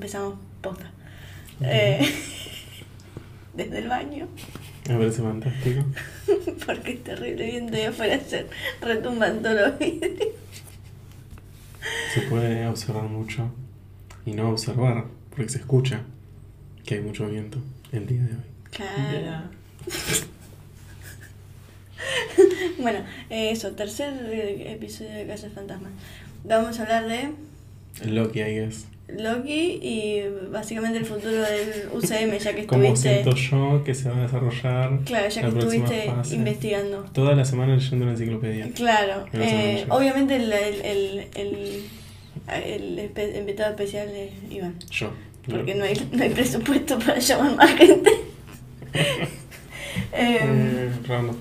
empezamos posta. Eh, desde el baño. Me parece fantástico. Porque es terrible viento y afuera se retumban todos los vidrios. Se puede observar mucho y no observar, porque se escucha que hay mucho viento el día de hoy. Claro. Bueno, eso, tercer episodio de Casa Fantasma. Vamos a hablar de Loki, I guess. Loki y básicamente el futuro del UCM, ya que ¿Cómo estuviste. siento yo que se va a desarrollar Claro, ya que la estuviste fase? investigando. Toda la semana leyendo una enciclopedia. Claro, eh, obviamente el, el, el, el, el invitado especial es Iván, Yo. porque no hay, no hay presupuesto para llamar más gente. Em, Eh, round of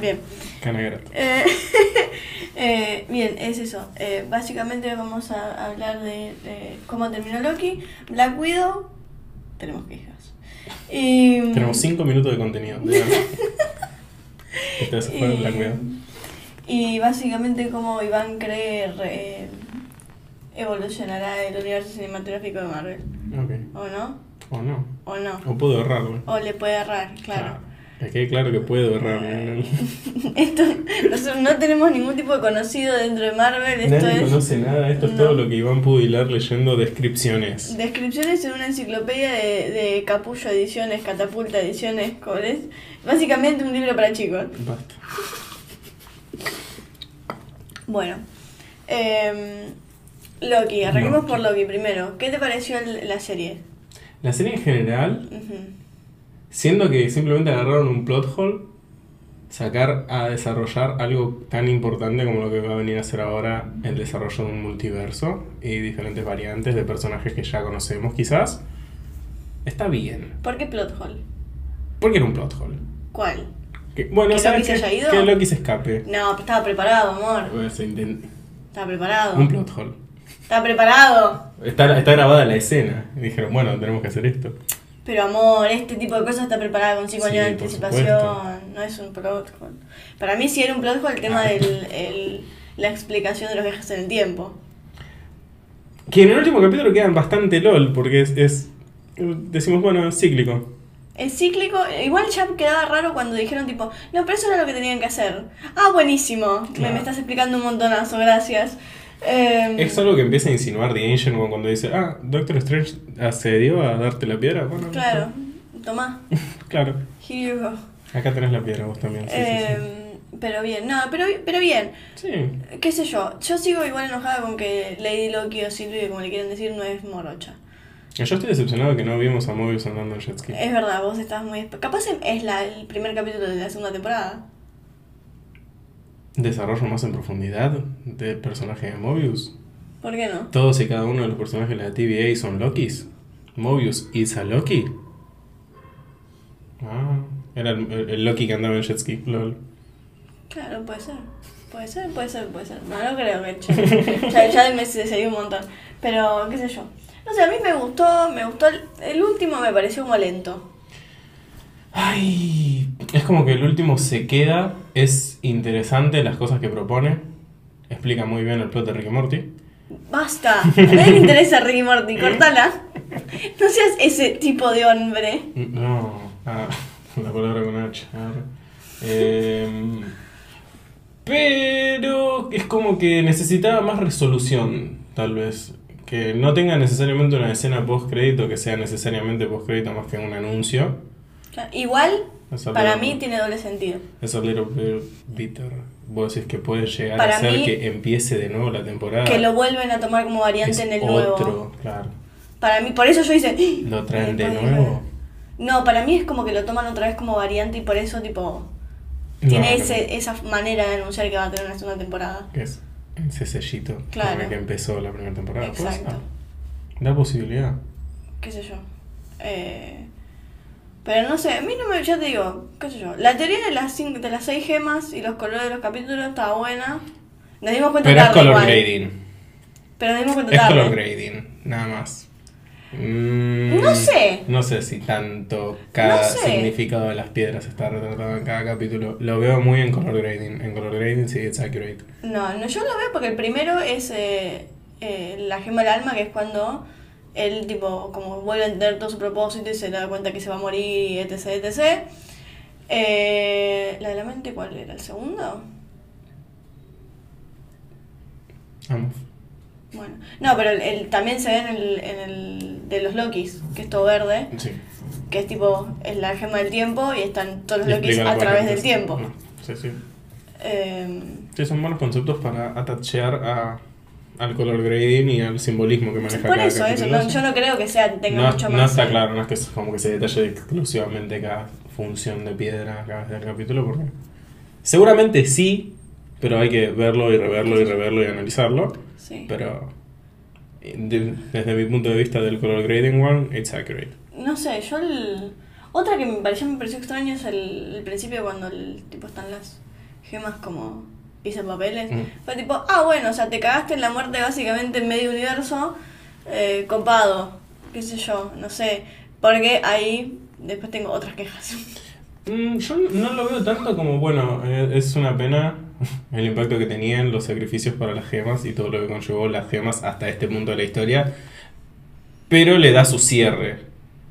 bien. Gratis. Eh, eh, bien, es eso. Eh, básicamente vamos a hablar de, de cómo terminó Loki, Black Widow. Tenemos quejas. Y, Tenemos 5 minutos de contenido. fue y- Black Widow. Y básicamente cómo Iván cree re- evolucionará el universo cinematográfico de Marvel. Ok. ¿O no? O no. ¿O no? O puedo errarlo. O le puede errar, claro. Es que claro que puedo errarlo. Esto, nosotros no tenemos ningún tipo de conocido dentro de Marvel. Esto Nadie es conoce nada. Esto es todo lo que Iván pudo hilar leyendo descripciones. descripciones en una enciclopedia de, de Capullo Ediciones, Catapulta Ediciones, ¿cómo es? Básicamente un libro para chicos. Basta. Bueno, em, Loki, arranquemos por Loki primero. ¿Qué te pareció el- la serie? La serie en general. Siendo que simplemente agarraron un plot hole, sacar a desarrollar algo tan importante como lo que va a venir a ser ahora el desarrollo de un multiverso y diferentes variantes de personajes que ya conocemos quizás, está bien. ¿Por qué plot hole? Porque era un plot hole. ¿Cuál? Que, bueno, ¿Que ¿sabes Loki se haya ido? Que Loki se escape. No, estaba preparado, amor. Bueno, se intent- Estaba preparado. Un plot hole. Estaba preparado. Está, está grabada la escena. Y dijeron, bueno, tenemos que hacer esto. Pero amor, este tipo de cosas está preparada con 5 Sí, años de anticipación. supuesto. No es un plot hole. Para mí sí era un plot hole el tema de la explicación de los viajes en el tiempo. Que en el último capítulo quedan bastante LOL, porque es, es- decimos, bueno, es cíclico. El cíclico, igual ya quedaba raro cuando dijeron tipo, no, pero eso era lo que tenían que hacer. Ah, buenísimo. Me, me estás explicando un montonazo, gracias. Em, Es algo que empieza a insinuar The Ancient One cuando dice, ah, Doctor Strange accedió a darte la piedra. Bueno, Claro, tomá, Claro. here you go. Acá tenés la piedra vos también. Sí, sí, Em, Pero bien, no, pero, pero bien. sí. Sí. qué sé yo, yo sigo igual enojada con que Lady Loki o Sylvie, como le quieren decir, no es morocha. Yo estoy decepcionado que no vimos a Mobius andando en jet ski. Es verdad, vos estás muy... Capaz es la, el primer capítulo de la segunda temporada. Desarrollo más en profundidad del personaje de Mobius. ¿Por qué no? Todos y cada uno de los personajes de la TVA son Lokis. Mobius is a Loki. Ah, era el, el- el Loki que andaba en jet ski. Lol. Claro, puede ser. Puede ser, puede ser, puede ser. No, no creo que ya, ya me seguí un montón. Pero, qué sé yo. No sé, a mí me gustó, me gustó. El, el último me pareció como lento. Ay, es como que el último se queda, es interesante las cosas que propone, explica muy bien el plot de Rick y Morty. Basta. A nadie le interesa Ricky Morty, cortala. No seas ese tipo de hombre. No, ah, la palabra con H. Em, pero es como que necesitaba más resolución, tal vez. Que no tenga necesariamente una escena post crédito que sea necesariamente post crédito más que un anuncio. Igual, para mí tiene doble sentido. Es a little bit bitter. Vos decís que puede llegar Para a ser mí- que empiece de nuevo la temporada. Que lo vuelven a tomar como variante es en el otro, nuevo. claro. Para mí, por eso yo hice. Lo traen de nuevo. No, para mí es como que lo toman otra vez como variante y por eso, tipo, No, tiene no, ese, esa manera de anunciar que va a tener una segunda temporada. Es ese sellito Claro. con que empezó la primera temporada. ¿puede Exacto. ser? Da posibilidad. qué sé yo. Eh, pero no sé, a mí no me, ya te digo, qué sé yo. La teoría de las, cinco, de las seis gemas y los colores de los capítulos estaba buena. Nos dimos cuenta Pero es tarde color igual. grading. Pero nos dimos cuenta Es tarde. color grading, nada más. Mm, No sé. No sé si tanto cada No sé. significado de las piedras está retratado en cada capítulo. Lo veo muy en color grading. En color grading sí, it's accurate. No, no, yo lo veo porque el primero es, eh, eh, la gema del alma, que es cuando él, tipo, como vuelve a entender todo su propósito y se da cuenta que se va a morir, y etc, etc. Eh, ¿La de la mente cuál era? ¿El segundo? Vamos. Bueno, no, pero el, el- también se ve en el, en el de los Lokis, que es todo verde, Sí. que es tipo, es la gema del tiempo y están todos los Lokis a través del tiempo. Sí, sí. Eh, Sí, son buenos conceptos para atachear a, al color grading y al simbolismo que maneja por cada eso, no, yo no creo que sea, tenga no, mucho no más. está eh, claro, no es que es como que se detalle exclusivamente cada función de piedra cada del capítulo, porque seguramente sí, pero hay que verlo y reverlo y reverlo y analizarlo. Sí. Pero eh, de- desde mi punto de vista del color grading one, it's accurate. No sé, yo el... Otra que me pareció, me pareció extraño es el, el principio cuando el tipo están las gemas como pisan papeles. Mm. Fue tipo, ah bueno, o sea, te cagaste en la muerte básicamente en medio universo, eh, copado, qué sé yo, no sé. Porque ahí después tengo otras quejas. Mm, yo no lo veo tanto como, bueno, eh, es una pena el impacto que tenían los sacrificios para las gemas y todo lo que conllevó las gemas hasta este punto de la historia, pero le da su cierre.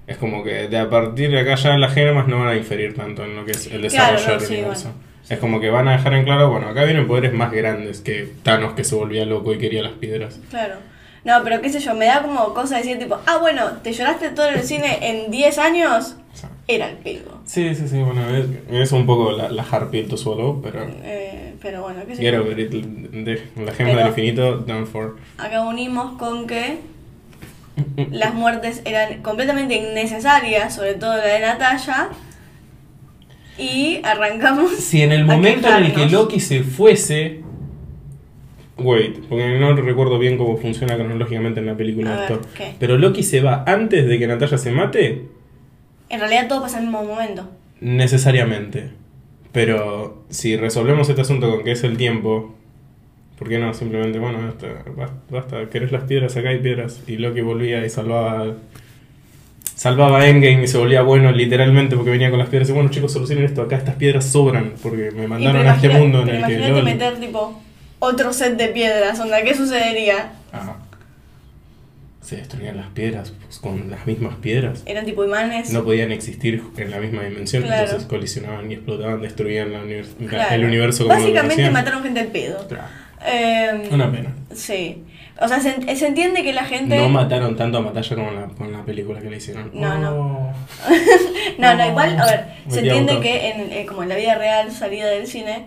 Es como que de a partir de acá ya las gemas no van a inferir tanto en lo que es el desarrollo Claro, no, del sí, universo. bueno. Es como que van a dejar en claro, bueno, acá vienen poderes más grandes que Thanos que se volvía loco y quería las piedras. Claro. No, pero qué sé yo, me da como cosa decir tipo, ah bueno, te lloraste todo en el cine en 10 años, era el pedo. sí, sí, sí, bueno, es, es un poco la, la hard pill to swallow, pero... Eh, pero bueno, qué sé yo. de- la gema del infinito, done for. Acá unimos con que las muertes eran completamente innecesarias, sobre todo la de Natalia. Y arrancamos. Si en el momento en el que. Loki se fuese. Wait, porque no recuerdo bien cómo funciona cronológicamente en la película de. ¿qué? Pero Loki se va antes de que Natalia se mate, En realidad todo pasa al mismo momento. necesariamente. Pero si resolvemos este asunto con que es el tiempo, ¿por qué no? Simplemente, bueno, basta, basta, querés las piedras, acá hay piedras. Y Loki volvía y salvaba. Salvaba a Endgame y se volvía bueno literalmente porque venía con las piedras y bueno chicos solucionen esto, acá estas piedras sobran porque me mandaron a este mundo en el que imagínate meter tipo otro set de piedras, onda, ¿qué sucedería? Ajá. Se destruían las piedras pues, con las mismas piedras. Eran tipo imanes. No podían existir en la misma dimensión, Claro. entonces colisionaban y explotaban, destruían la univers- la- Claro. el universo como Básicamente mataron gente al pedo. Claro. Eh, Una pena. Sí. O sea, se, se entiende que la gente. No mataron tanto a Matalla como en la, con la película que le hicieron. No, no. Oh. No, no, igual, a ver, Me se entiende que en, eh, como en la vida real, salida del cine,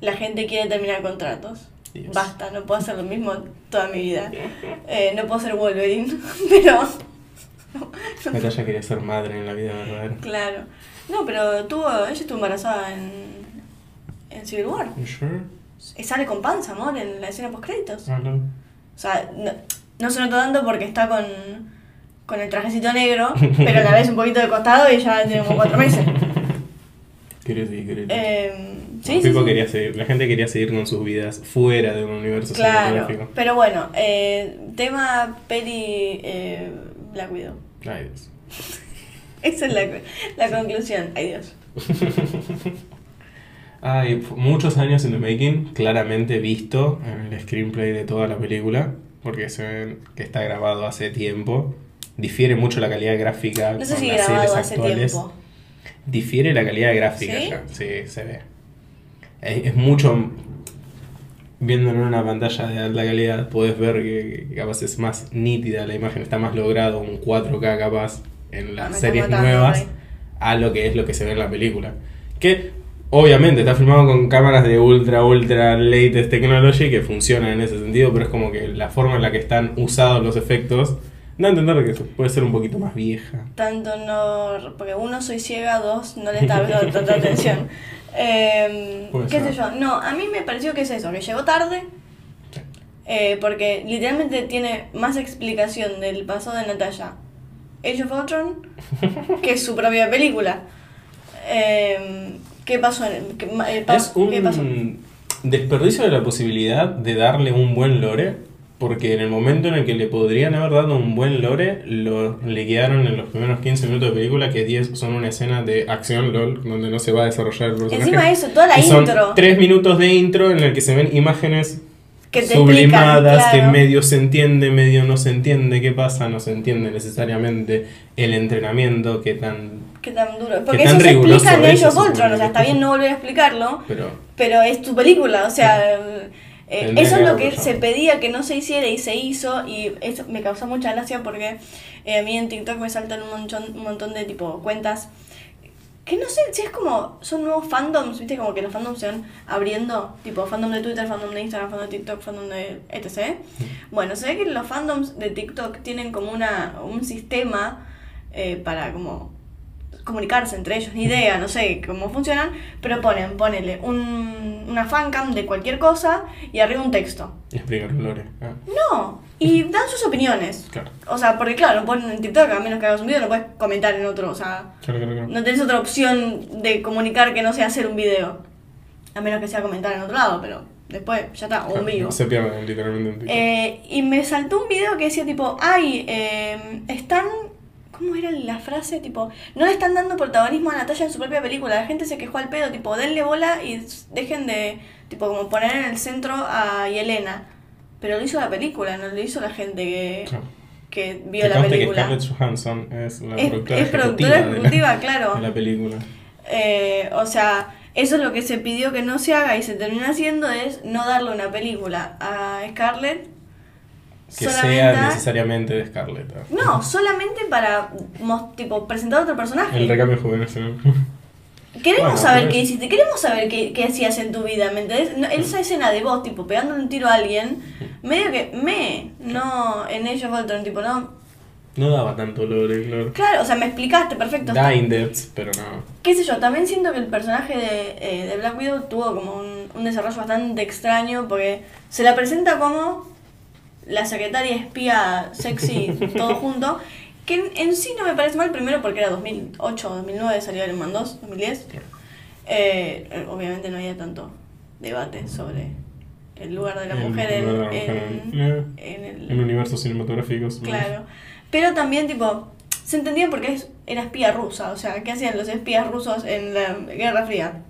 la gente quiere terminar contratos. Dios. Basta, no puedo hacer lo mismo toda mi vida. Eh, no puedo ser Wolverine, pero Natalia quería ser madre en la vida verdadera. claro. No, pero tuvo, ella estuvo embarazada en, en Civil War. Sure? Sale con panza, amor, en la escena post créditos. Ah, no. O sea, no, no se nota tanto porque está con, con el trajecito negro, pero a la vez un poquito de costado y ya tiene como cuatro meses. Quiero decir. Eh, sí, El sí, tipo sí. quería seguir, la gente quería seguir con sus vidas fuera de un universo Claro, cinematográfico. pero bueno, eh, tema peli eh, Black Widow. Ay, Dios. Esa es la, la conclusión. Ay Dios. Hay muchos años en the making, claramente visto en el screenplay de toda la película, porque se ven que está grabado hace tiempo. Difiere mucho la calidad gráfica No con sé si las series actuales. tiempo. Difiere la calidad gráfica ¿Sí? ya, sí, se ve. Es, es mucho. Viéndolo en una pantalla de alta calidad, puedes ver que, que capaz es más nítida la imagen, está más logrado, un 4K capaz en Ah, las me está series nuevas a lo que es lo que se ve en la película. Que obviamente está filmado con cámaras de ultra, ultra latest technology que funcionan en ese sentido, pero es como que la forma en la que están usados los efectos da a entender que puede ser un poquito más vieja. Tanto no. Porque uno, soy ciega, dos, no le está dando tanta atención. Eh, Puede ¿Qué ser. sé yo? No, a mí me pareció que es eso, que llegó tarde. Sí. eh, porque literalmente tiene más explicación del pasado de Natalia Age of Ultron que su propia película. Eh, ¿Qué pasó? en qué eh, pa- Es un ¿Qué pasó? desperdicio de la posibilidad de darle un buen lore, porque en el momento en el que le podrían haber dado un buen lore, lo, le quedaron en los primeros 15 minutos de película, que 10 son una escena de acción, LOL, donde no se va a desarrollar el personaje. Encima de eso, toda la Y son intro. 3 minutos de intro en el que se ven imágenes Que te sublimadas, explican, que claro. medio se entiende, medio no se entiende qué pasa, no se entiende necesariamente el entrenamiento, qué tan... Qué tan duro. Porque eso se explica en ellos Voltron, o que sea, es está bien no volver a explicarlo, Pero pero es tu película, o sea, eh, eso que es lo que se pedía que no se hiciera y se hizo y eso me causó mucha gracia porque eh, a mí en TikTok me saltan un montón, un montón de tipo cuentas que no sé si es como, son nuevos fandoms, viste, como que los fandoms se van abriendo, tipo fandom de Twitter, fandom de Instagram, fandom de TikTok, fandom de etc. Bueno, se ve que los fandoms de TikTok tienen como una, un sistema eh, para como comunicarse entre ellos, ni idea, no sé cómo funcionan, pero ponen, ponele un, una fancam de cualquier cosa y arriba un texto. explicar Lore. Ah, No, y dan sus opiniones. claro, O sea, porque claro, no ponen en TikTok, a menos que hagas un video, no puedes comentar en otro, o sea, claro, claro. claro. no tenés otra opción de comunicar que no sea hacer un video. A menos que sea comentar en otro lado, pero después ya está, o un vivo. Se pierden literalmente en TikTok. Eh, y me saltó un video que decía tipo, ay, eh, están... ¿Cómo era la frase? Tipo, no le están dando protagonismo a Natalia en su propia película. La gente se quejó al pedo, tipo, denle bola y dejen de, tipo, como poner en el centro a Yelena. Pero lo hizo la película, no lo hizo la gente que, que vio Que la conste que película. Scarlett Johansson es la Es- productora es productora ejecutiva, ejecutiva, de, la, claro. de la película. Eh, o sea, eso es lo que se pidió que no se haga y se termina haciendo es no darle una película a Scarlett. Que solamente sea a- necesariamente de Scarlett. No, solamente para tipo presentar otro personaje. El recambio generacional. Queremos Bueno, saber qué hiciste, queremos saber qué, qué hacías en tu vida, ¿me entendés? No, esa escena de vos, tipo, pegándole un tiro a alguien, medio que me, no en ellos Voltron, tipo, no. No daba tanto lore, claro. Claro, o sea, me explicaste perfecto. Da in depth, pero no. qué sé yo, también siento que el personaje de, eh, de Black Widow tuvo como un, un desarrollo bastante extraño porque se la presenta como la secretaria espía sexy, todo junto, que en, en sí no me parece mal, primero porque era 2008 o 2009, salió Iron Man 2, 2010. Eh, eh, obviamente no había tanto debate sobre el lugar de la El mujer en, lugar de la mujer en- en- en el... En universos cinematográficos. Claro. Pero también, tipo, se entendía porque es- era espía rusa. O sea, ¿qué hacían los espías rusos en la Guerra Fría?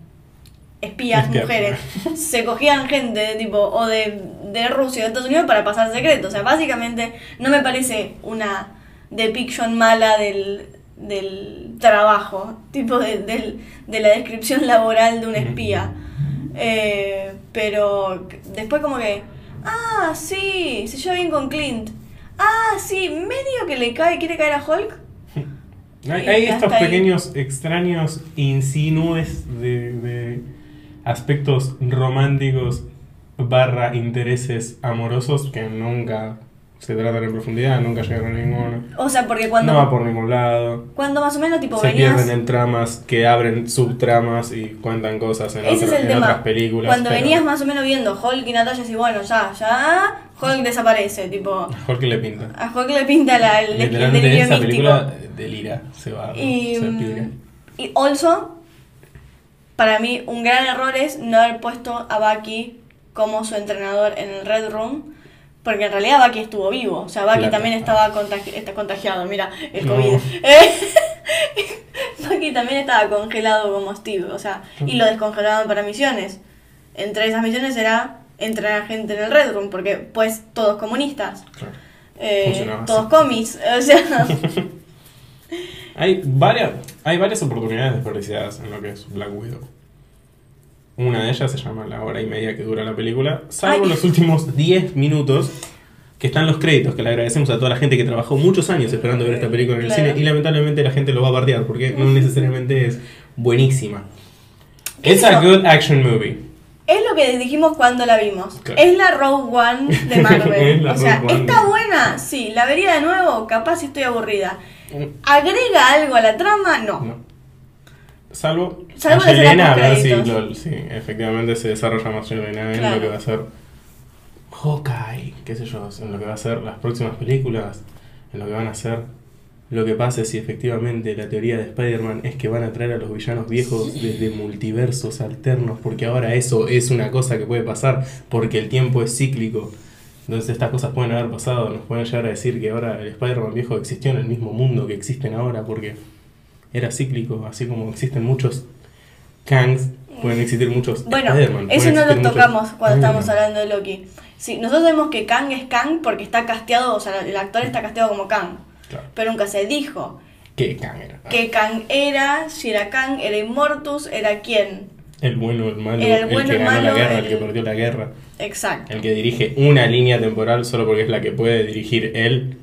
Espías, Espía. mujeres. Se cogían gente de tipo, o de, de Rusia o de Estados Unidos para pasar secretos. O sea, básicamente no me parece una depiction mala del, del trabajo, tipo de, del- de la descripción laboral de un espía. Eh, pero después como que, ah, sí, se lleva bien con Clint. Ah, sí, medio que le cae, quiere caer a Hulk. Hay, estos ahí. pequeños extraños insinúes de, de aspectos románticos barra intereses amorosos que nunca se tratan en profundidad, nunca llegan a ninguno. O sea, porque cuando, No va por ningún lado. cuando más o menos tipo Se venías... pierden en tramas que abren subtramas y cuentan cosas en, Ese otra- es el en tema. otras películas. Cuando pero venías más o menos viendo Hulk y Natalia, y bueno, ya, ya, Hulk desaparece, tipo, a Hulk le pinta. a Hulk le pinta la, el, el Literalmente delirio esa místico. película delira, se va, Y, se pira. y also, para mí, un gran error es no haber puesto a Bucky como su entrenador en el Red Room. Porque en realidad Bucky estuvo vivo. O sea, Bucky Claro. también estaba contagi- está contagiado. Mira, el No. COVID. Bucky también estaba congelado como Steve. O sea, y lo descongelaban para misiones. Entre esas misiones era entrenar gente en el Red Room. Porque, pues, todos comunistas. Claro. Eh, todos comis. O sea, Hay varias, hay varias oportunidades desperdiciadas en lo que es Black Widow. Una de ellas se llama la hora y media que dura la película, salvo Ay. los últimos 10 minutos que están los créditos, que le agradecemos a toda la gente que trabajó muchos años esperando ver esta película en el Claro. cine y lamentablemente la gente lo va a bardear porque no necesariamente es buenísima. ¿Qué It's sé a good action movie. Es lo que dijimos cuando la vimos. Claro. Es la Rogue One de Es Marvel. o sea. ¿está buena? Sí. ¿La vería de nuevo? Capaz estoy aburrida. ¿Agrega algo a la trama? No. No. Salvo, Salvo a Yelena, si, lo- si efectivamente se desarrolla más Yelena en Claro. lo que va a ser Hawkeye, qué sé yo, en lo que va a ser las próximas películas, en lo que van a ser lo que pase si efectivamente la teoría de Spider-Man es que van a traer a los villanos viejos desde multiversos alternos, porque ahora eso es una cosa que puede pasar, porque el tiempo es cíclico. Entonces estas cosas pueden haber pasado, nos pueden llegar a decir que ahora el Spider-Man viejo existió en el mismo mundo que existen ahora, porque era cíclico, así como existen muchos Kangs Pueden existir muchos. Bueno, eso no lo muchos tocamos cuando estábamos hablando de Loki. Sí, nosotros sabemos que Kang es Kang porque está casteado, o sea, el actor está casteado como Kang. Claro. Pero nunca se dijo ¿Qué Kang era? que Kang era, si era Kang, era Immortus, era quién. El bueno, el malo, Era el que el ganó la guerra, el... el- que perdió la guerra. Exacto. El que dirige una línea temporal solo porque es la que puede dirigir él.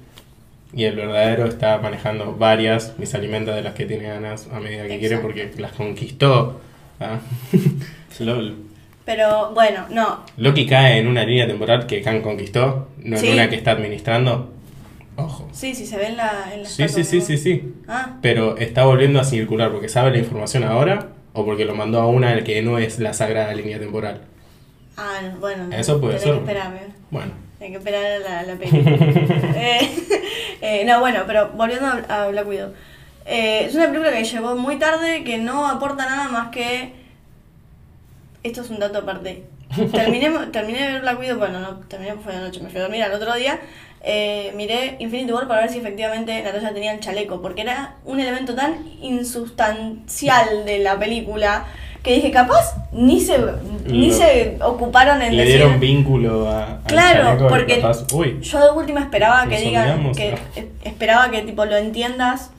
Y el verdadero está manejando varias y se alimenta de las que tiene ganas a medida que quiere Exacto. porque las conquistó. ¿ah? LOL. Pero bueno, no. Loki cae en una línea temporal que Khan conquistó, no Sí. en una que está administrando. Ojo. Sí, sí, se ve en la, en la Sí, sí, sí, sí, sí. Ah, Pero está volviendo a circular porque sabe la información ahora o porque lo mandó a una que no es la sagrada línea temporal. ah, bueno. Eso puede ser. que esperarme. Bueno, Hay que esperar a la, la película. Eh, eh, no, bueno, pero volviendo a, a Black Widow. Eh, es una película que llegó muy tarde, que no aporta nada más que... Esto es un dato aparte. Terminé, terminé de ver Black Widow, bueno, no, terminé fue de noche, me fui a dormir al otro día. Eh, miré Infinity War para ver si efectivamente Natalia tenía el chaleco, porque era un elemento tan insustancial de la película que dije, capaz ni se, ni Lo- se ocuparon en le decir... dieron vínculo a, al Claro, porque capaz- uy, yo de última esperaba que digan, que esperaba que tipo lo entiendas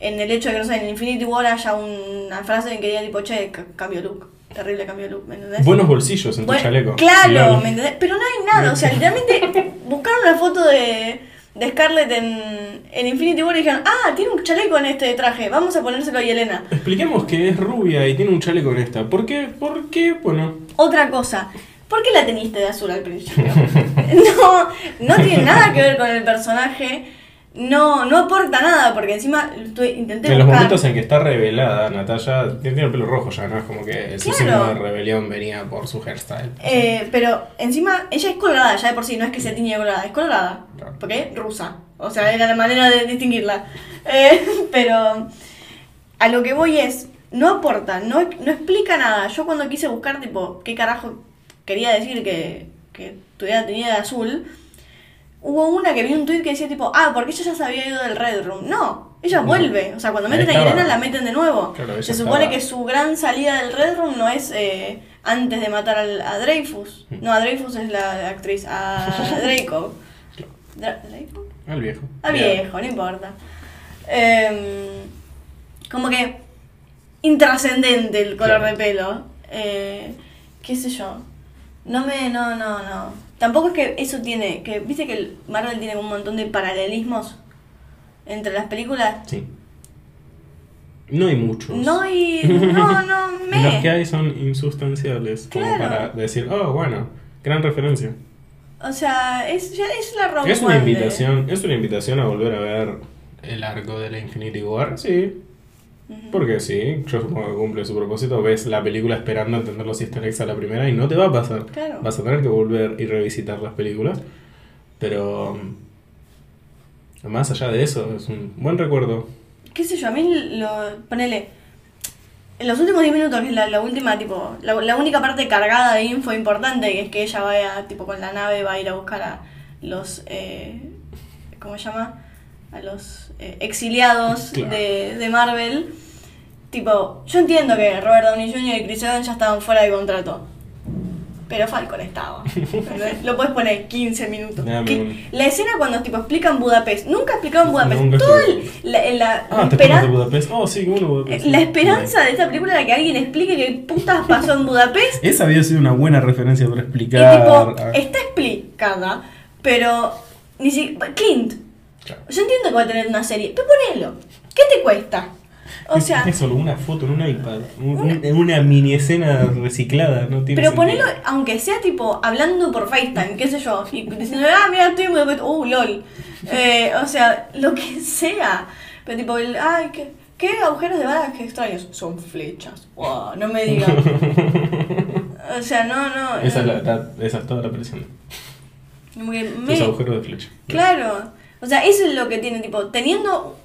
en el hecho de que no sé, en Infinity War haya una frase en que diga tipo, che, ca- cambio look, terrible cambio de look, ¿me entendés? buenos bolsillos en tu chaleco. Claro. ¿me entendés? Pero no hay nada, o sea, literalmente buscaron una foto de, de Scarlett en, en Infinity War y dijeron, ah, tiene un chaleco en este traje, vamos a ponérselo a Yelena. Expliquemos que es rubia y tiene un chaleco en esta. ¿Por qué? ¿Por qué? Bueno, Otra cosa, ¿por qué la teniste de azul al principio? no, no tiene nada que ver con el personaje, no, no aporta nada, porque encima tu- intenté en los momentos en que está revelada, Natalia tiene el pelo rojo ya, ¿no? Es como que el Claro. signo de rebelión venía por su hairstyle. Eh, pero encima ella es colorada ya de por sí, no es que se tiñe colorada, es colorada. Claro. Porque rusa. O sea, era la manera de distinguirla. Eh, pero a lo que voy es, no aporta, no, no explica nada. Yo cuando quise buscar, tipo, qué carajo quería decir que, que tuviera tenida de azul, hubo una que vi un tweet que decía tipo, ah, porque ella ya se había ido del Red Room. No, ella No. vuelve. O sea, cuando meten a. Irena la meten de nuevo. Claro, se supone estaba- que su gran salida del Red Room no es eh, antes de matar al- a Dreyfus. Mm. No, a Dreyfus es la actriz, a Draco. Dra- ¿Draco? Al viejo. A viejo, no importa. Em, como que intrascendente el color Claro. de pelo. Eh, qué sé yo. No me, no, no, no. Tampoco es que eso tiene, que viste que el Marvel tiene un montón de paralelismos entre las películas. Sí. No hay muchos. No hay, no, no, Y Los que me. hay son insustanciales, como Claro. para decir, oh, bueno, gran referencia. O sea, es, ya es la Rogue Es una invitación, es una invitación a volver a ver el arco de la Infinity War, sí. Porque sí, yo supongo que cumple su propósito. Ves la película esperando entender los easter eggs a la primera y no te va a pasar. Claro. Vas a tener que volver y revisitar las películas. Pero mm, más allá de eso, es un buen recuerdo. qué sé yo, a mí lo. Ponele. En los últimos 10 minutos, que es la, la última, tipo. La, la única parte cargada de info importante, que es que ella vaya, tipo, con la nave, va a ir a buscar a los. Eh, ¿Cómo se llama? A los eh, exiliados Claro. de, de Marvel. Tipo, yo entiendo que Robert Downey Jr. y Chris Evans ya estaban fuera de contrato. Pero Falcon estaba. Lo puedes poner 15 minutos. Que- La escena cuando tipo explican Budapest. Nunca explicaban Budapest. Nunca Todo explicaron. el- la, la- Ah, de Budapest. Oh, sí, uno Budapest. la esperanza de esta película era que alguien explique qué putas pasó en Budapest. Esa había sido una buena referencia para Y explicar. tipo, está explicada, pero ni si Clint, claro. yo entiendo que va a tener una serie, pero ponelo. ¿Qué te cuesta? O Es- sea, es solo una foto en un iPad, un- un- una mini escena reciclada, no tiene pero sentido. ponelo, aunque sea tipo hablando por FaceTime, qué sé yo, y diciendo, ah, mira, estoy Budapest, uh, lol. Eh, o sea, lo que sea. Pero tipo, el, ay, ¿qué, qué agujeros de balas que extraños? Son flechas. Wow, no me digas. O sea, no, no. Esa es, no. la, la- esa es toda la presión. Los agujeros de flecha. Claro. O sea, eso es lo que tiene, tipo, teniendo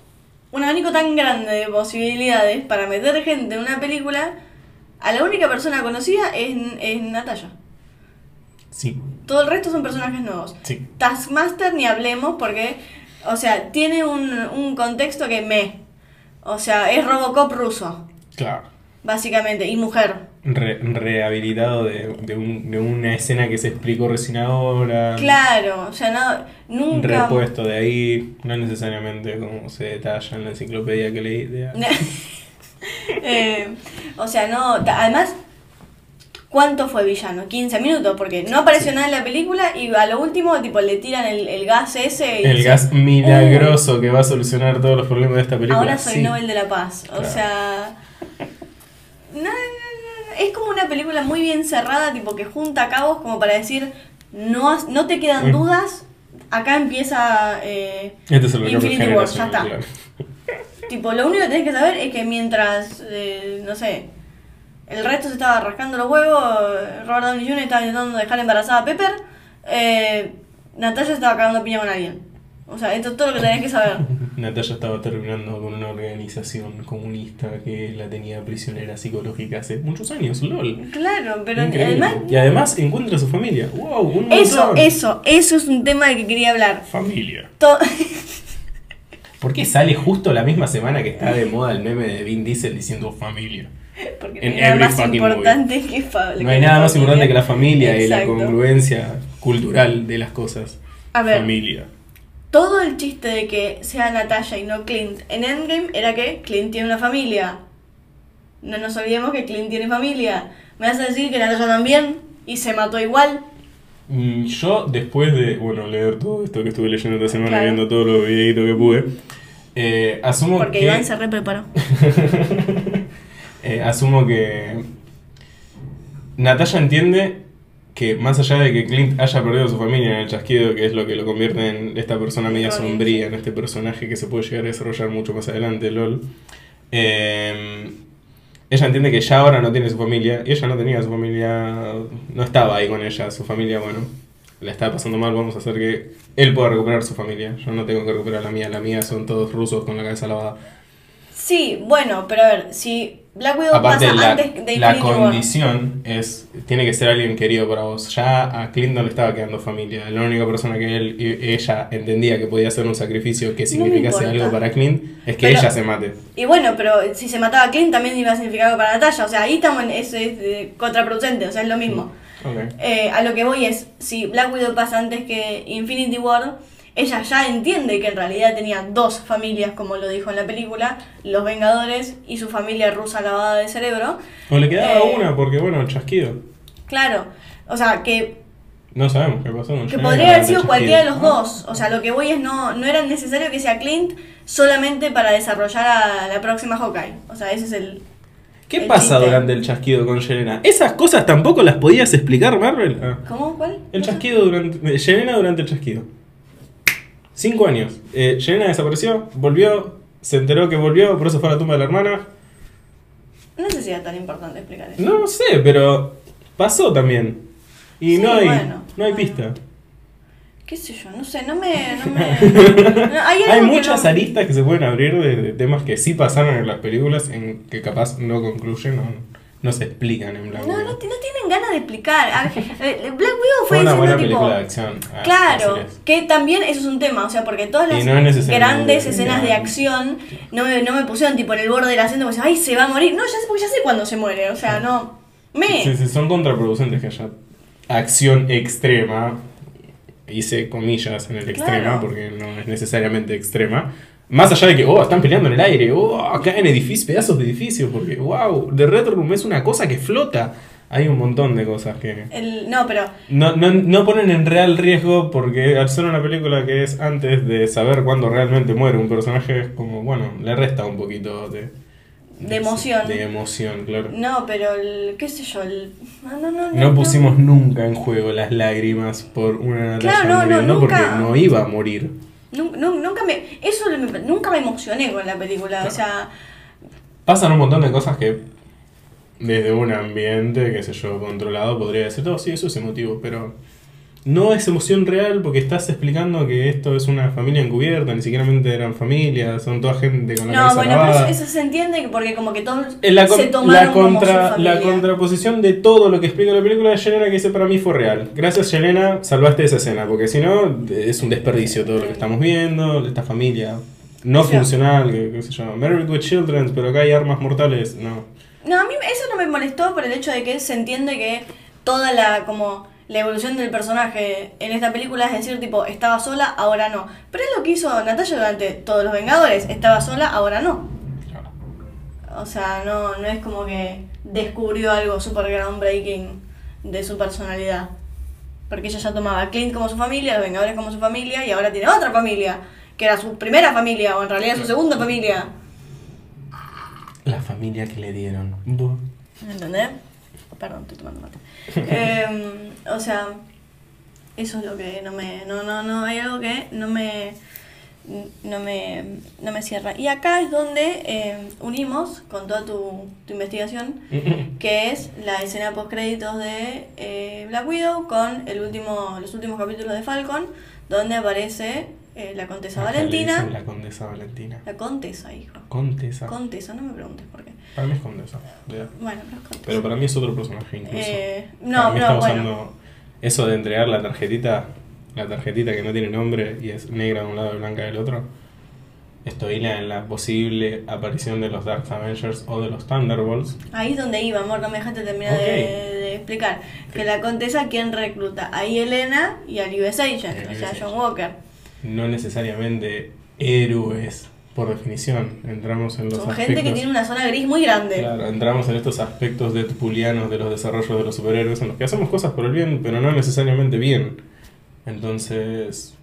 un abanico tan grande de posibilidades para meter gente en una película, a la única persona conocida es, es Natalia. Sí, Todo el resto son personajes nuevos. sí. Taskmaster ni hablemos porque, o sea, tiene un, un contexto que me. O sea, es Robocop ruso, Claro. Básicamente, y mujer. re- rehabilitado de, de, un- de una escena que se explicó recién ahora. Claro, o sea, no, nunca... Repuesto de ahí, no necesariamente como se detalla en la enciclopedia que leí. de- Eh, o sea, no. Además, ¿cuánto fue villano? 15 minutos, porque no apareció Sí. nada en la película y a lo último, tipo, le tiran el, el gas ese y El gas milagroso que va a solucionar todos los problemas de esta película. Ahora soy sí. Nobel de la Paz. O Claro. sea. No, no, no, es como una película muy bien cerrada, tipo que junta cabos como para decir, no, no te quedan dudas, acá empieza eh, Este es el recambio Infinity War, ya está. claro. Tipo, lo único que tenés que saber es que mientras, eh, no sé, el resto se estaba rascando los huevos, Robert Downey Jr. estaba intentando dejar embarazada a Pepper, eh, Natalia estaba cagando piña con alguien. O sea, esto es todo lo que tenés que saber. Natalia estaba terminando con una organización comunista que la tenía prisionera psicológica hace muchos años, lol. Claro, pero Increíble. además... Y además encuentra a su familia. ¡Wow! Un Eso, eso, eso es un tema del que quería hablar. Familia. To- ¿Por qué sale justo la misma semana que está de moda el meme de Vin Diesel diciendo familia? Porque no hay nada más importante que No hay la nada más familia. importante que la familia y la congruencia cultural de las cosas. A ver. Familia. Todo el chiste de que sea Natalia y no Clint en Endgame era que Clint tiene una familia. No nos olvidemos que Clint tiene familia. ¿Me vas a decir que Natalia también? ¿Y se mató igual? Mm, Yo, después de, bueno, leer todo esto que estuve leyendo esta semana, Claro. viendo todos los videitos que pude, eh, asumo Porque que... Iván se re preparó. Eh, asumo que Natalia entiende que más allá de que Clint haya perdido a su familia en el chasquido, que es lo que lo convierte en esta persona media sombría, en este personaje que se puede llegar a desarrollar mucho más adelante, LOL, eh, ella entiende que ya ahora no tiene su familia, y ella no tenía su familia, no estaba ahí con ella, su familia, bueno, la estaba pasando mal, vamos a hacer que él pueda recuperar su familia, yo no tengo que recuperar la mía, la mía son todos rusos con la cabeza lavada. Sí, bueno, pero a ver, si Black Widow Aparte, pasa la, antes de la War. condición es, tiene que ser alguien querido para vos. Ya a Clint no le estaba quedando familia. La única persona que él, y- ella entendía que podía hacer un sacrificio que significase importa. algo para Clint es que Pero- ella se mate. Y bueno, pero si se mataba a Clint también iba a significar algo para Natalia. O sea, ahí estamos en eso es eh, contraproducente, o sea, es lo mismo. Ok. Eh, a lo que voy es, si Black Widow pasa antes que Infinity War, ella ya entiende que en realidad tenía dos familias, como lo dijo en la película, los Vengadores y su familia rusa lavada de cerebro. O le quedaba Eh, una porque, bueno, chasquido. Claro, o sea, que, No sabemos qué pasó. con que podría haber sido el cualquiera de los dos. O sea, lo que voy es, no, no era necesario que sea Clint solamente para desarrollar a la próxima Hawkeye. O sea, ese es el... ¿Qué el pasa chiste. durante el chasquido con Yelena? ¿Esas cosas tampoco las podías explicar, Marvel? Ah. ¿Cómo? ¿Cuál? El No chasquido durante. Yelena durante el chasquido. Cinco años. Eh, Yelena desapareció, volvió, se enteró que volvió, por eso fue a la tumba de la hermana. No sé si era tan importante explicar eso. No sé, pero pasó también. Y Sí, no hay, bueno, no hay bueno. pista. ¿Qué sé yo? No sé, no me... No me... No, hay Hay algo que muchas no- aristas que se pueden abrir de, de temas que sí pasaron en las películas, en que capaz no concluyen o no se explican en blanco. No, no, no tienen ganas de explicar. A ver, eh, Black Widow fue, una buena tipo. película de acción. ah, Claro, que también eso es un tema, o sea, porque todas las no grandes escenas de acción no me, no me pusieron tipo en el borde del asiento como ay, se va a morir. No, ya sé, porque ya sé cuándo se muere, o sea, no. Me. Sí, sí, son contraproducentes que haya acción extrema, hice comillas en el extrema Claro. porque no es necesariamente extrema. Más allá de que, oh, están peleando en el aire, oh, caen edificios, pedazos de edificios, porque, wow, The Red Room es una cosa que flota. Hay un montón de cosas que El, no, pero no, no, no ponen en real riesgo porque al ser una película que es antes de saber cuándo realmente muere un personaje, es como, bueno, le resta un poquito de... De emoción. De emoción, claro. no, pero el, qué sé yo, el no, no, no, No pusimos nunca en juego las lágrimas por una Claro, no, no, porque nunca. no iba a morir. Nun- nun- Nunca me eso me- nunca me emocioné con la película, o sea, Pasan un montón de cosas que desde un ambiente, qué sé yo, controlado, podría decir, todo sí, eso es emotivo, pero no es emoción real porque estás explicando que esto es una familia encubierta, ni siquiera eran familias, son toda gente con la no, cabeza bueno, pero eso, eso se entiende que porque como que todos la, con- se tomaron la, como su contra, familia. la contraposición de todo lo que explica la película de Yelena que dice para mí fue real. Gracias Yelena, salvaste esa escena, porque si no es un desperdicio todo lo que estamos viendo, esta familia no O sea- funcional, que, sé yo, Married with Children, pero acá hay armas mortales, no. No, a mí eso no me molestó por el hecho de que se entiende que toda la como la evolución del personaje en esta película es decir, tipo, estaba sola, ahora no. Pero es lo que hizo Natalia durante todos los Vengadores, estaba sola, ahora no. Claro. O sea, no, no es como que descubrió algo super groundbreaking de su personalidad. Porque ella ya tomaba a Clint como su familia, los Vengadores como su familia, y ahora tiene otra familia, que era su primera familia, o en realidad su segunda familia. La familia que le dieron. ¿Entendés? Perdón, estoy tomando mate. Em, o sea, eso es lo que no me. No, no, no, hay algo que no me. No me, no me cierra. Y acá es donde em, unimos con toda tu, tu investigación, que es la escena post créditos de eh, Black Widow con el último, los últimos capítulos de Falcon, donde aparece eh, la le Valentina. La condesa Valentina. La Contesa, hijo. Contesa. Contesa, no me preguntes por qué. Para mí es condesa. ya. Bueno, pero es Contesa. Pero para mí es otro personaje incluso. Eh, Para no, mí no, está bueno. usando eso de entregar la tarjetita, la tarjetita que no tiene nombre y es negra de un lado y blanca del otro. Esto hila en la posible aparición de los Dark Avengers o de los Thunderbolts. Ahí es donde iba, amor, no me dejaste terminar Ok. de, de explicar. Que la contesa, ¿quién recluta? A Elena y al US Agent, El o sea. John Walker. No necesariamente héroes, por definición. Entramos en los Son aspectos. gente que tiene una zona gris muy grande. Claro, entramos en estos aspectos deadpoolianos de los desarrollos de los superhéroes en los que hacemos cosas por el bien, pero no necesariamente bien. Entonces,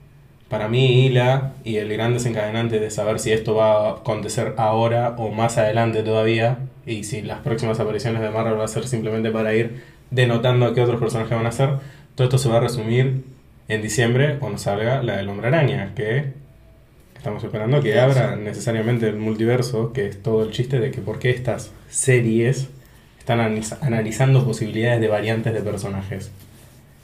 para mí, Hila y el gran desencadenante de saber si esto va a acontecer ahora o más adelante todavía, y si las próximas apariciones de Marvel va a ser simplemente para ir denotando a qué otros personajes van a ser, todo esto se va a resumir en diciembre cuando salga la del Hombre Araña, que estamos esperando que abra necesariamente el multiverso, que es todo el chiste de que por qué estas series están analiza- analizando posibilidades de variantes de personajes.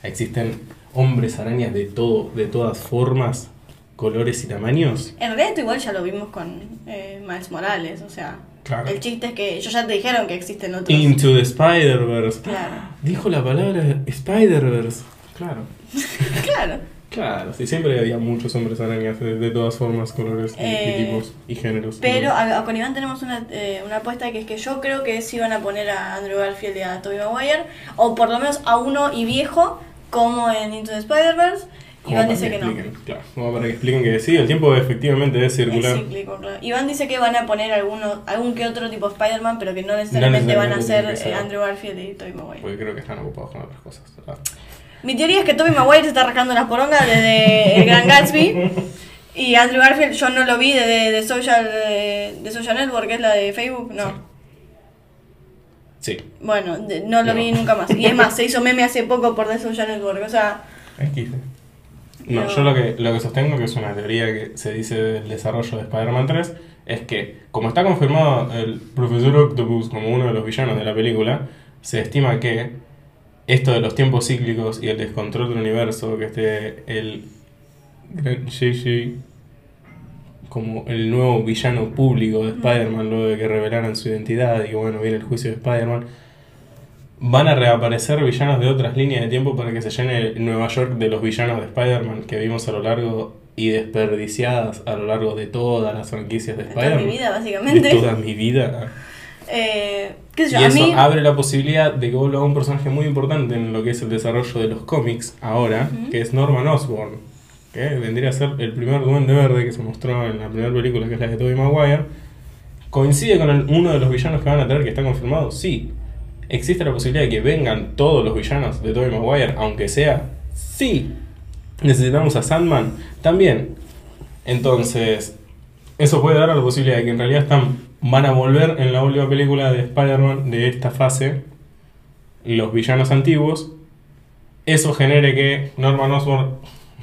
Existen hombres arañas de todo, de todas formas, colores y tamaños. En realidad esto igual ya lo vimos con eh, Miles Morales, o sea, Claro. el chiste es que ellos ya te dijeron que existen otros. Into the Spider-Verse. Claro, Dijo la palabra Spider-Verse. Claro. claro. Claro, sí, siempre había muchos hombres arañas de, de todas formas, colores y, y Eh, tipos y géneros. Pero a- a- con Iván tenemos una, eh, una apuesta que es que yo creo que sí van a poner a Andrew Garfield y a Tobey Maguire, o por lo menos a uno y viejo, como en Into the Spider-Verse. Iván dice que no. Claro, como para que expliquen que sí, el tiempo efectivamente es Es circular. cíclico, claro. Iván dice que van a poner alguno, algún que otro tipo Spider-Man, pero que no necesariamente, van a necesariamente eh, ser. Andrew Garfield y Tobey Maguire. Porque creo que están ocupados con otras cosas. ¿verdad? Mi teoría es que Tobey Maguire se está rascando las porongas desde el Gran Gatsby. Y Andrew Garfield yo no lo vi de, de, Social, de, de Social Network, que es la de Facebook, no. Sí. Bueno, de- no lo No. vi nunca más. Y es más, se hizo meme hace poco por The Social Network, o sea... No, No. yo lo que, lo que sostengo, que es una teoría que se dice del desarrollo de Spider-Man 3, es que, como está confirmado el Profesor Octopus como uno de los villanos de la película, se estima que esto de los tiempos cíclicos y el descontrol del universo, que esté el gran JJ como el nuevo villano público de Spider-Man, luego de que revelaran su identidad y que bueno, viene el juicio de Spider-Man, van a reaparecer villanos de otras líneas de tiempo para que se llene Nueva York de los villanos de Spider-Man que vimos a lo largo y desperdiciadas a lo largo de todas las franquicias de De toda Spider-Man. mi vida, De básicamente. toda mi vida. Eh, ¿Qué sé Y? A eso mí... abre la posibilidad de que vuelva un personaje muy importante en lo que es el desarrollo de los cómics ahora, que es Norman Osborn, que vendría a ser el primer duende verde que se mostró en la primera película, que es la de Tobey Maguire. ¿Coincide con el- uno de los villanos que van a tener que está confirmado? Sí. ¿Existe la posibilidad de que vengan todos los villanos de Tobey Maguire, aunque sea? Sí. ¿Necesitamos a Sandman? También. Entonces, eso puede dar la posibilidad de que en realidad están, van a volver en la última película de Spider-Man de esta fase los villanos antiguos. Eso genere que Norman Osborn,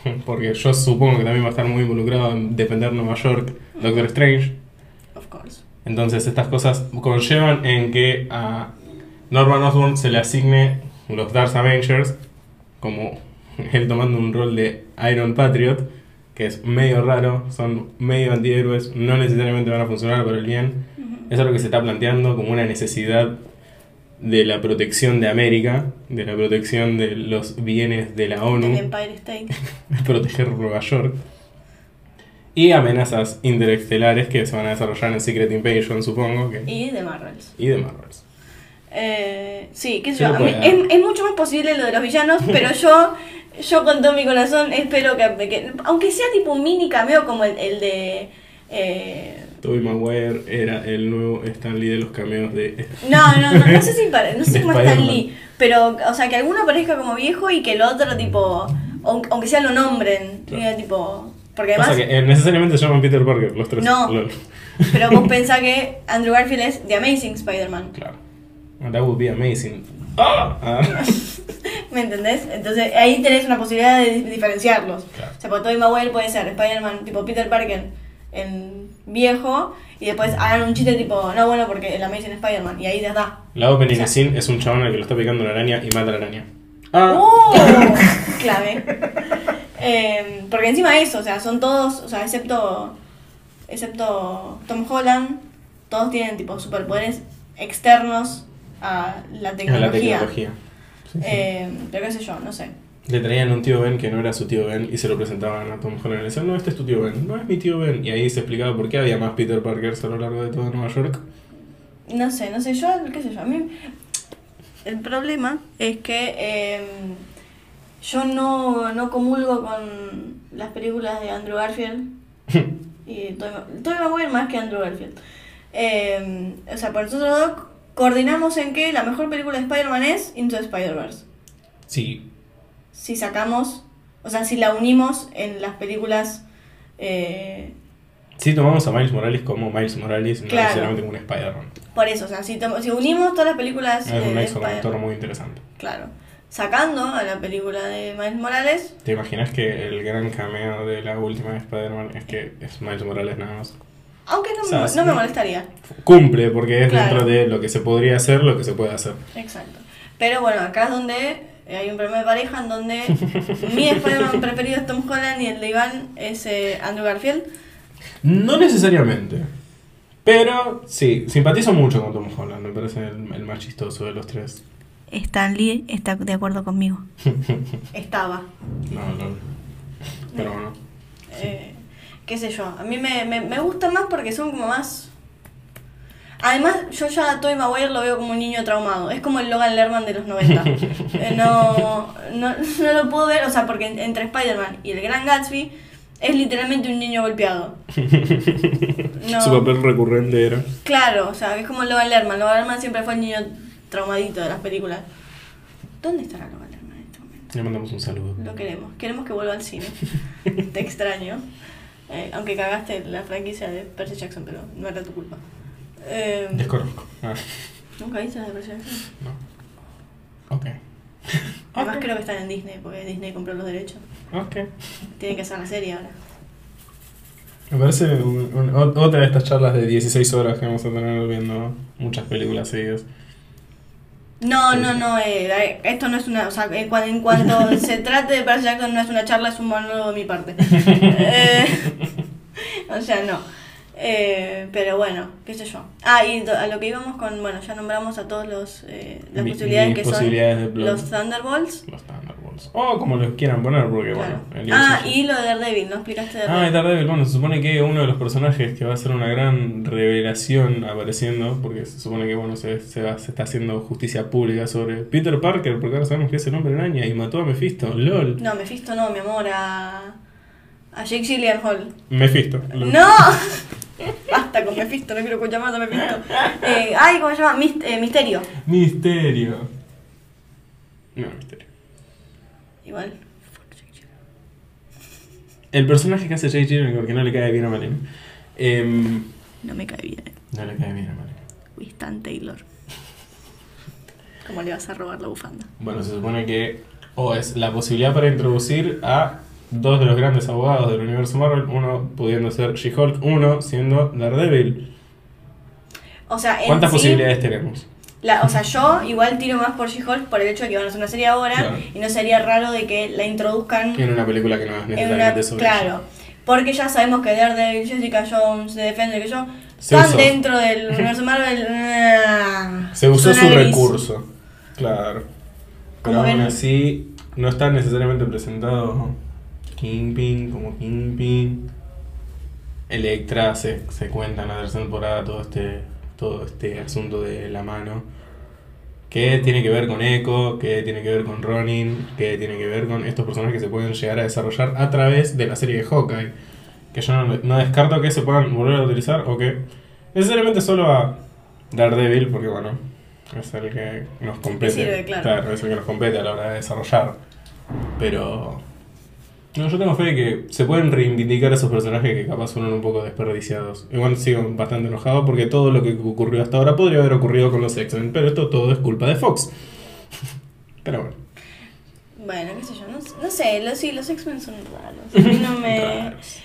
porque yo supongo que también va a estar muy involucrado en defender Nueva York, Doctor Strange. Of course. Entonces estas cosas conllevan en que a Norman Osborn se le asigne los Dark Avengers, como él tomando un rol de Iron Patriot, que es medio raro, son medio antihéroes, no necesariamente van a funcionar para el bien. Eso es lo que se está planteando como una necesidad de la protección de América, de la protección de los bienes de la El ONU, Empire State. de proteger Nueva York. Y amenazas interestelares que se van a desarrollar en Secret Invasion, supongo. Que, Y de Marvels. y de Marvels. Eh, sí, qué sé yo. mí- es mucho más posible lo de los villanos, pero yo, yo con todo mi corazón espero que, que- aunque sea tipo un mini cameo como el, el de... eh, Tobey Maguire era el nuevo Stan Lee de los cameos de... no, no, no, no sé si pare- no sé cómo Spider-Man. Lee, pero, o sea, que alguno aparezca como viejo y que el otro, tipo, aun- aunque sea lo nombren, Claro. tipo, porque además, Pasa que eh, necesariamente se llaman Peter Parker, los tres. No. Pero vos pensás que Andrew Garfield es The Amazing Spider-Man, Claro. That would be amazing. ¡Ah! Ah. ¿Me entendés? Entonces ahí tenés una posibilidad de di- diferenciarlos. Claro. O sea, porque Tobey Maguire puede ser Spider-Man, tipo Peter Parker, en viejo, y después hagan un chiste tipo, no, bueno, porque el Amazing Spider-Man, y ahí ya está. La opening O sea- es un chabón al que lo está picando una araña y mata a la araña. Ah. ¡Oh! Clave. Eh, porque encima de eso, o sea, son todos, o sea, excepto, excepto Tom Holland, todos tienen tipo superpoderes externos a la A tecnología. la tecnología. Eh, pero qué sé yo, no sé. Le traían un tío Ben que no era su tío Ben y se lo presentaban a Tom Holland y le decían, no, este es tu tío Ben, no es mi tío Ben. Y ahí se explicaba por qué había más Peter Parkers a lo largo de toda Nueva York. No sé, no sé, yo, qué sé yo, a mí el problema es que eh, yo no, no comulgo con las películas de Andrew Garfield y Tobey Maguire más que Andrew Garfield. Eh, o sea, por nosotros dos coordinamos en que la mejor película de Spider-Man es Into the Spider-Verse. Sí, Si sacamos, o sea, si la unimos en las películas... eh, sí tomamos a Miles Morales como Miles Morales, no necesariamente como un Spider-Man. por eso, o sea, si, si unimos todas las películas Es un Spider-Man, muy interesante. claro, sacando a la película de Miles Morales, ¿Te imaginas que el gran cameo de la última de Spider-Man es que es Miles Morales nada más? Aunque no, O sea, me, no me molestaría. Cumple, porque es Claro. dentro de lo que se podría hacer, lo que se puede hacer. Exacto. Pero bueno, acá es donde hay un problema de pareja en donde mi Spider-Man preferido es Tom Holland y el de Iván es eh, Andrew Garfield. No necesariamente. Pero sí, simpatizo mucho con Tom Holland, me parece el, el más chistoso de los tres. Stan Lee está de acuerdo conmigo. Estaba. No, no. Pero bueno. Eh, qué sé yo. A mí me, me, me gusta más porque son como más... Además, yo ya a Tobey Maguire lo veo como un niño traumado. Es como el Logan Lerman de los 90. Eh, no, no, no lo puedo ver, o sea, porque en- entre Spider-Man y el Gran Gatsby es literalmente un niño golpeado. No. Su papel recurrente era. Claro, o sea, es como Logan Lerman. Logan Lerman siempre fue el niño traumadito de las películas. ¿Dónde estará Logan Lerman en este momento? Le mandamos un saludo. Lo queremos. Queremos que vuelva al cine. Te extraño. Eh, aunque cagaste la franquicia de Percy Jackson, pero no era tu culpa. Eh, Desconozco. Ah, ¿Nunca viste la de Percy Jackson? no. Ok. Además creo que están en Disney, porque Disney compró los derechos. Ok. Tienen que hacer la serie ahora. Me parece un- un- ot- otra de estas charlas de 16 horas que vamos a tener viendo muchas películas seguidas. No, no, no, eh, esto no es una, o sea, en, cua- en cuanto se trate de Percy Jackson no es una charla, es un monólogo de mi parte. Eh, o sea, no. Eh, pero bueno, qué sé yo. Ah, y a lo que íbamos con, bueno, ya nombramos a todos los, eh, las Mi- posibilidades que posibilidades de son los Thunderbolts. Los Thunderbolts. O como los quieran poner, porque Claro. bueno. Ah, y lo de Daredevil, ¿no explicaste de Ah? Daredevil, bueno, se supone que uno de los personajes que va a ser una gran revelación apareciendo, porque se supone que bueno, se, se, va- se está haciendo justicia pública sobre Peter Parker, porque ahora sabemos que es el hombre araña y mató a Mephisto, lol. No, Mephisto no, mi amor, a, a Jake Gyllenhaal. Mephisto. ¡No! Basta con Mephisto, no quiero escuchar más a Mephisto. Eh, ay, ¿cómo se llama? Eh, Misterio. Misterio. No, misterio. Igual. El personaje que hace Jake Gyllenhaal, porque no le cae bien a Malin. Em, No me cae bien. no le cae bien a Malin. Winston Taylor. ¿Cómo le vas a robar la bufanda? Bueno, se supone que o es la posibilidad para introducir a dos de los grandes abogados del universo Marvel, uno pudiendo ser She-Hulk, uno siendo Daredevil. O sea, en ¿Cuántas sí, posibilidades tenemos? la- o sea, yo igual tiro más por She-Hulk por el hecho de que van a hacer una serie ahora Claro. y no sería raro de que la introduzcan En una película que no es en una. necesariamente sobre Claro. Porque ya sabemos que Daredevil, Jessica Jones, The Defender, que yo, Se están usó. dentro del universo Marvel. ah, Se usó su gris. recurso. Claro. Pero aún ven- así, no está necesariamente presentado Kingpin como Kingpin. Electra se, se cuenta en la tercera temporada todo este, todo este asunto de la mano. ¿Qué tiene que ver con Echo? ¿Qué tiene que ver con Ronin? ¿Qué tiene que ver con estos personajes que se pueden llegar a desarrollar a través de la serie de Hawkeye? Que yo no, no descarto que se puedan volver a utilizar o que necesariamente solo a Daredevil, porque bueno, es el que nos compete. sirve, claro. es el que nos compete a la hora de desarrollar. Pero. No, yo tengo fe de que se pueden reivindicar esos personajes que capaz fueron un poco desperdiciados. Igual sigo bastante enojado porque todo lo que ocurrió hasta ahora podría haber ocurrido con los X-Men, pero esto todo es culpa de Fox. pero bueno. Bueno, qué sé yo, no, no sé, los, sí, los X-Men son raros. A mí no me... Raros.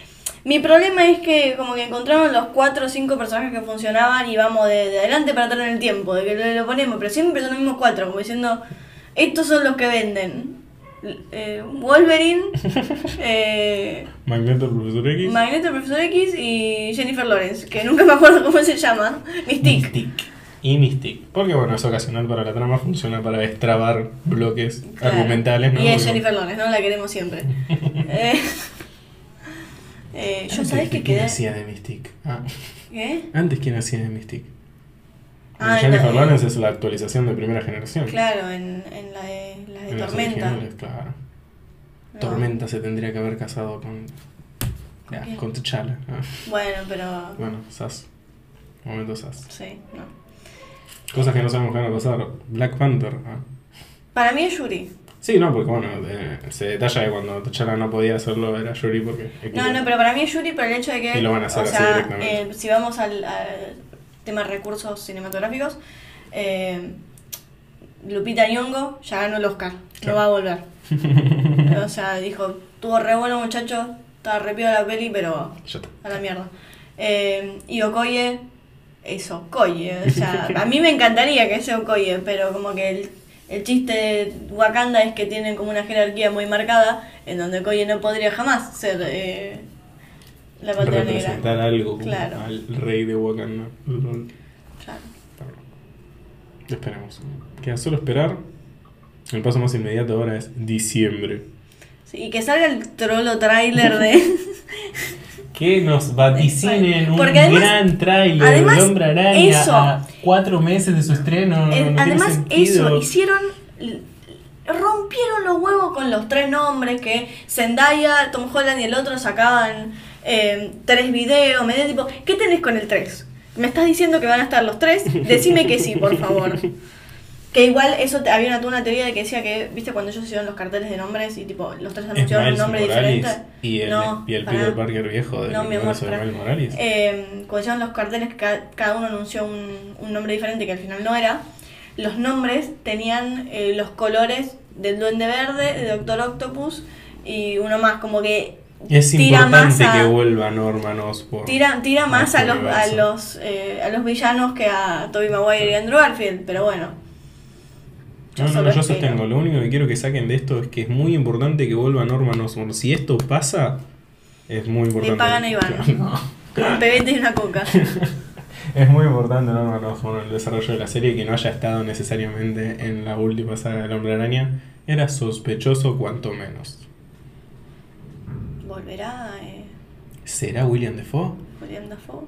Mi problema es que como que encontraron los cuatro o cinco personajes que funcionaban y vamos de, de adelante para atrás en el tiempo, de que lo, lo ponemos, pero siempre son los mismos cuatro, como diciendo, estos son los que venden. Eh, Wolverine, eh, Magneto, el profesor X. Magneto, el Profesor X y Jennifer Lawrence, que nunca me acuerdo cómo se llama, Mystique. Y Mystique. Porque bueno, es ocasional para la trama, funciona para extrabar bloques Claro. argumentales, ¿no? Y es Jennifer Lawrence, ¿no? La queremos siempre. eh, eh, yo Antes, sabés que ¿Quién quedé... hacía de Mystique? Ah, ¿Qué? antes, ¿quién hacía de Mystique? Ah, Jennifer no, Lawrence es la actualización de primera generación. Claro, en, en la de, la de En las Tormenta. originales, claro. No. Tormenta se tendría que haber casado con. ya, con T'Challa. Ah, Bueno, pero... Bueno, Sass. Momento Sass. Sí, no. Cosas que no sabemos qué van a pasar. Black Panther. ah. Para mí es Yuri. Sí, no, porque bueno, se detalla que cuando T'Challa no podía hacerlo era Yuri porque. No, no, pero para mí es Yuri por el hecho de que... Y lo van a hacer o así sea, directamente. eh, si vamos al, al tema recursos cinematográficos, eh, Lupita Nyong'o ya ganó el Oscar. Claro. No va a volver. o sea, dijo, tuvo re bueno muchacho, estaba re la peli, pero a la mierda. Eh, y Okoye es Okoye. O sea, a mí me encantaría que sea Okoye, pero como que el, el chiste de Wakanda es que tienen como una jerarquía muy marcada, en donde Okoye no podría jamás ser eh, la negra. Representar algo como Claro. al rey de Wakanda. Claro. Esperemos. Queda solo esperar. El paso más inmediato ahora es diciembre. Sí, y que salga el trolo trailer de... Que nos vaticinen un además- gran tráiler además, de Hombre Araña eso- a cuatro meses de su estreno. No, Eh, no además, eso, hicieron. Rompieron los huevos con los tres nombres que Zendaya, Tom Holland y el otro sacaban eh, tres videos. Me tipo, ¿qué tenés con el tres? ¿Me estás diciendo que van a estar los tres? Decime que sí, por favor. Que igual eso te- había una, una teoría de que decía que, viste, cuando ellos hicieron los carteles de nombres y tipo, los tres Es anunciaron un nombre Morales diferente. y el, No, y el. Peter Parker viejo del No, mi amor, universo de. Miles Morales. Eh, cuando hicieron los carteles, que cada, cada uno anunció un, un nombre diferente que al final no era. Los nombres tenían eh, los colores del Duende Verde, de Doctor Octopus y uno más, como que es tira importante más a- que vuelva Norman Osborn. tira, tira más a los, a, los, eh, a los villanos que a Tobey Maguire y Andrew Garfield, pero bueno. No, no, no, yo sostengo. Lo único que quiero que saquen de esto es que es muy importante que vuelva Norman Osborn. Si esto pasa, es muy importante. pagan a Iván. No. Un pebete y una coca. Es muy importante Norman Osborn el desarrollo de la serie que no haya estado necesariamente en la última saga del Hombre Araña. Era sospechoso cuanto menos. Volverá eh, ¿Será William Defoe? William Dafoe.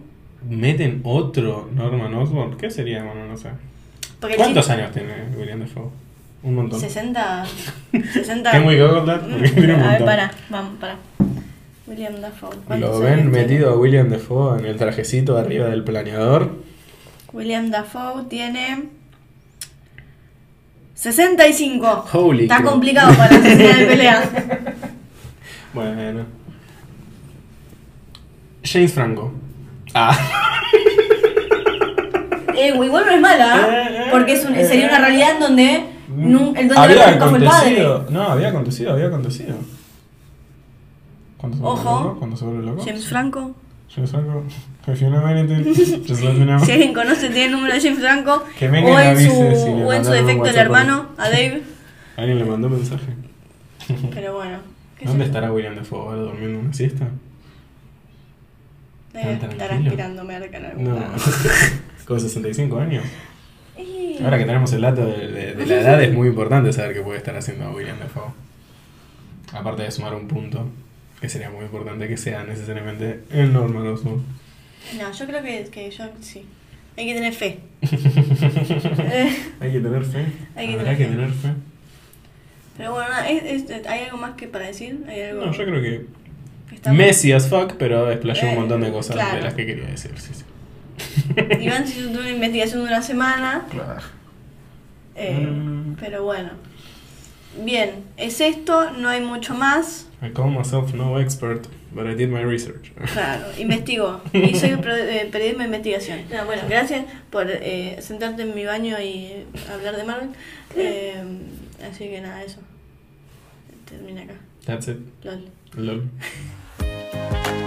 ¿Meten otro Norman Osborn? ¿Qué sería? Bueno, no sé. Porque ¿Cuántos chiste- años tiene William Defoe? Un montón. 60. 60. ¿Can we Google that? Porque tiene un A ver, para, vamos, para. William Dafoe. ¿cuántos ¿Lo ven metido a William Defoe en el trajecito arriba del planeador? William Dafoe tiene. 65. Holy Está crap. complicado para la de pelea. Bueno. James Franco. Ah. Eh, igual no es mala, Eh, eh, porque es un- eh, sería una realidad en donde nun- el duende había nunca fue el acontecido. padre. No, había acontecido, había acontecido. ¿Cuándo se vuelve Ojo. se vuelve loco? James. Franco. James Franco. If you know anything, just let me know. Si alguien conoce, tiene el número de James Franco. Que o en su, si o en su defecto el hermano, a Dave. Alguien le mandó un mensaje. Pero bueno. ¿Dónde estará William Defoe ahora durmiendo una siesta? Debe Tan estar tranquilo. aspirando merca en algún No. Con 65 años. Y- Ahora que tenemos el dato de, de- de la edad, es muy importante saber qué puede estar haciendo William Defoe. Aparte de sumar un punto, que sería muy importante que sea necesariamente el Norman Osborn. No, yo creo que, que yo sí. Hay que tener fe. Eh, Hay que tener fe. Hay que tener que fe. tener fe. pero bueno, es- ¿hay algo más que para decir? ¿Hay algo No, yo creo que estamos- Messi as fuck, pero desplayó Eh, un montón de cosas claro. de las que quería decir. Sí, sí. Iván se hizo una investigación de una semana, Claro. eh, Mm. pero bueno. Bien, es esto, no hay mucho más. I call myself no expert, but I did my research. Claro, investigó. Y soy eh, periodismo de investigación. No, bueno, gracias por eh, sentarte en mi baño y hablar de Marvel. Eh, así que nada, eso. Termina acá. That's it. LOL. Lol. Bye.